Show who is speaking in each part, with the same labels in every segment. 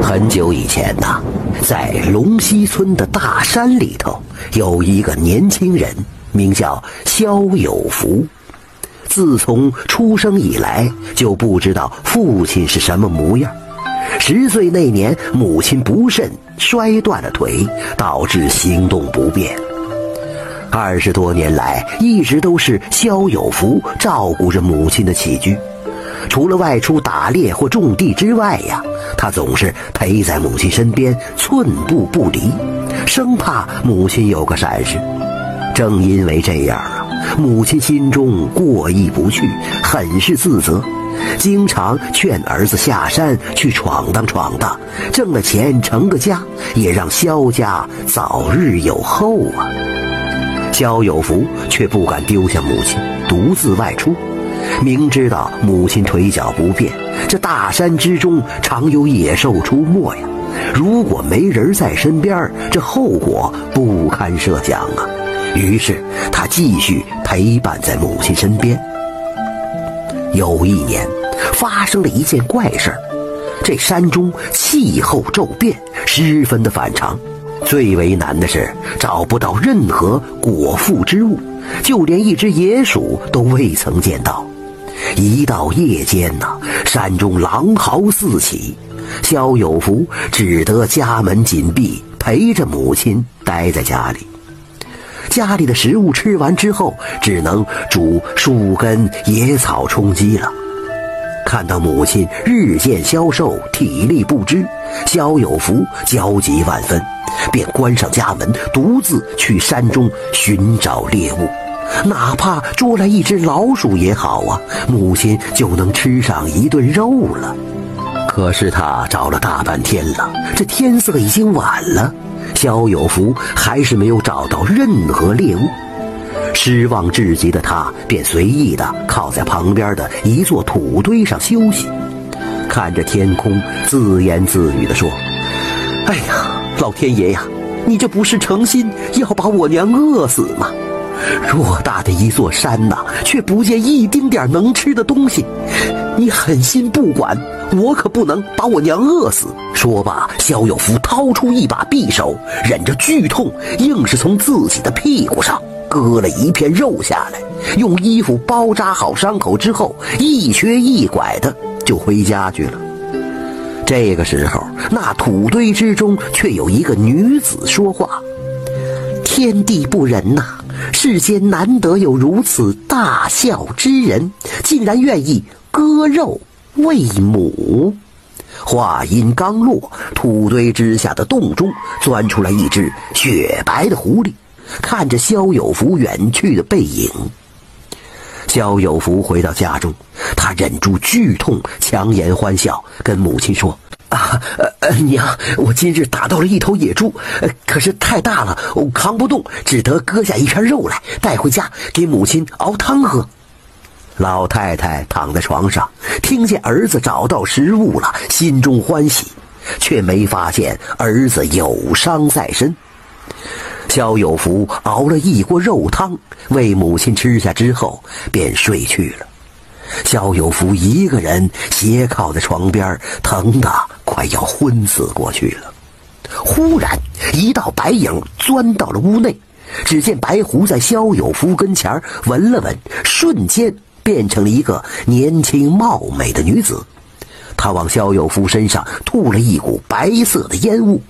Speaker 1: 很久以前呐，在龙溪村的大山里头，有一个年轻人，名叫肖有福。自从出生以来，就不知道父亲是什么模样。十岁那年，母亲不慎摔断了腿，导致行动不便。二十多年来，一直都是肖有福照顾着母亲的起居。除了外出打猎或种地之外呀，他总是陪在母亲身边，寸步不离，生怕母亲有个闪失。正因为这样啊，母亲心中过意不去，很是自责，经常劝儿子下山去闯荡闯荡，挣了钱成个家，也让萧家早日有后啊。萧有福却不敢丢下母亲，独自外出。明知道母亲腿脚不便，这大山之中常有野兽出没呀。如果没人在身边，这后果不堪设想啊。于是他继续陪伴在母亲身边。有一年，发生了一件怪事儿，这山中气候骤变，十分的反常。最为难的是找不到任何果腹之物，就连一只野鼠都未曾见到。一到夜间呐，山中狼嚎四起，萧有福只得家门紧闭，陪着母亲待在家里。家里的食物吃完之后，只能煮树根、野草充饥了。看到母亲日渐消瘦，体力不支，萧有福焦急万分，便关上家门，独自去山中寻找猎物。哪怕捉来一只老鼠也好啊，母亲就能吃上一顿肉了。可是他找了大半天了，这天色已经晚了，肖有福还是没有找到任何猎物。失望至极的他，便随意的靠在旁边的一座土堆上休息，看着天空，自言自语地说：“哎呀，老天爷呀，你这不是诚心要把我娘饿死吗？”偌大的一座山呐，却不见一丁点能吃的东西，你狠心不管，我可不能把我娘饿死。说罢，萧有福掏出一把匕首，忍着剧痛，硬是从自己的屁股上割了一片肉下来，用衣服包扎好伤口之后，一瘸一拐的就回家去了。这个时候，那土堆之中却有一个女子说话：“天地不仁呐！”世间难得有如此大孝之人，竟然愿意割肉喂母。话音刚落，土堆之下的洞中钻出来一只雪白的狐狸，看着萧有福远去的背影。萧有福回到家中，他忍住剧痛，强颜欢笑，跟母亲说。啊，呃，娘，我今日打到了一头野猪，可是太大了，我扛不动，只得割下一片肉来带回家给母亲熬汤喝。老太太躺在床上，听见儿子找到食物了，心中欢喜，却没发现儿子有伤在身。肖有福熬了一锅肉汤，为母亲吃下之后，便睡去了。肖有福一个人斜靠在床边，疼得快要昏死过去了。忽然，一道白影钻到了屋内，只见白狐在萧有福跟前闻了闻，瞬间变成了一个年轻貌美的女子。她往萧有福身上吐了一股白色的烟雾，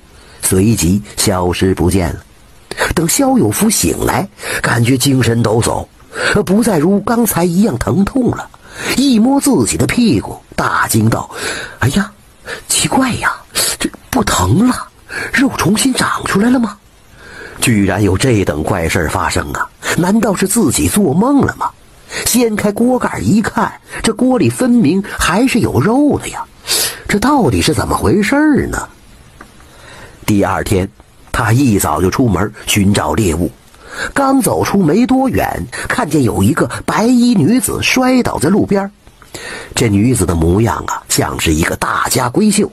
Speaker 1: 随即消失不见了。等萧有福醒来，感觉精神抖擞，不再如刚才一样疼痛了。一摸自己的屁股，大惊道：“哎呀，奇怪呀，这不疼了？肉重新长出来了吗？居然有这等怪事发生啊！难道是自己做梦了吗？”掀开锅盖一看，这锅里分明还是有肉的呀！这到底是怎么回事呢？第二天，他一早就出门寻找猎物。刚走出没多远，看见有一个白衣女子摔倒在路边。这女子的模样啊，像是一个大家闺秀。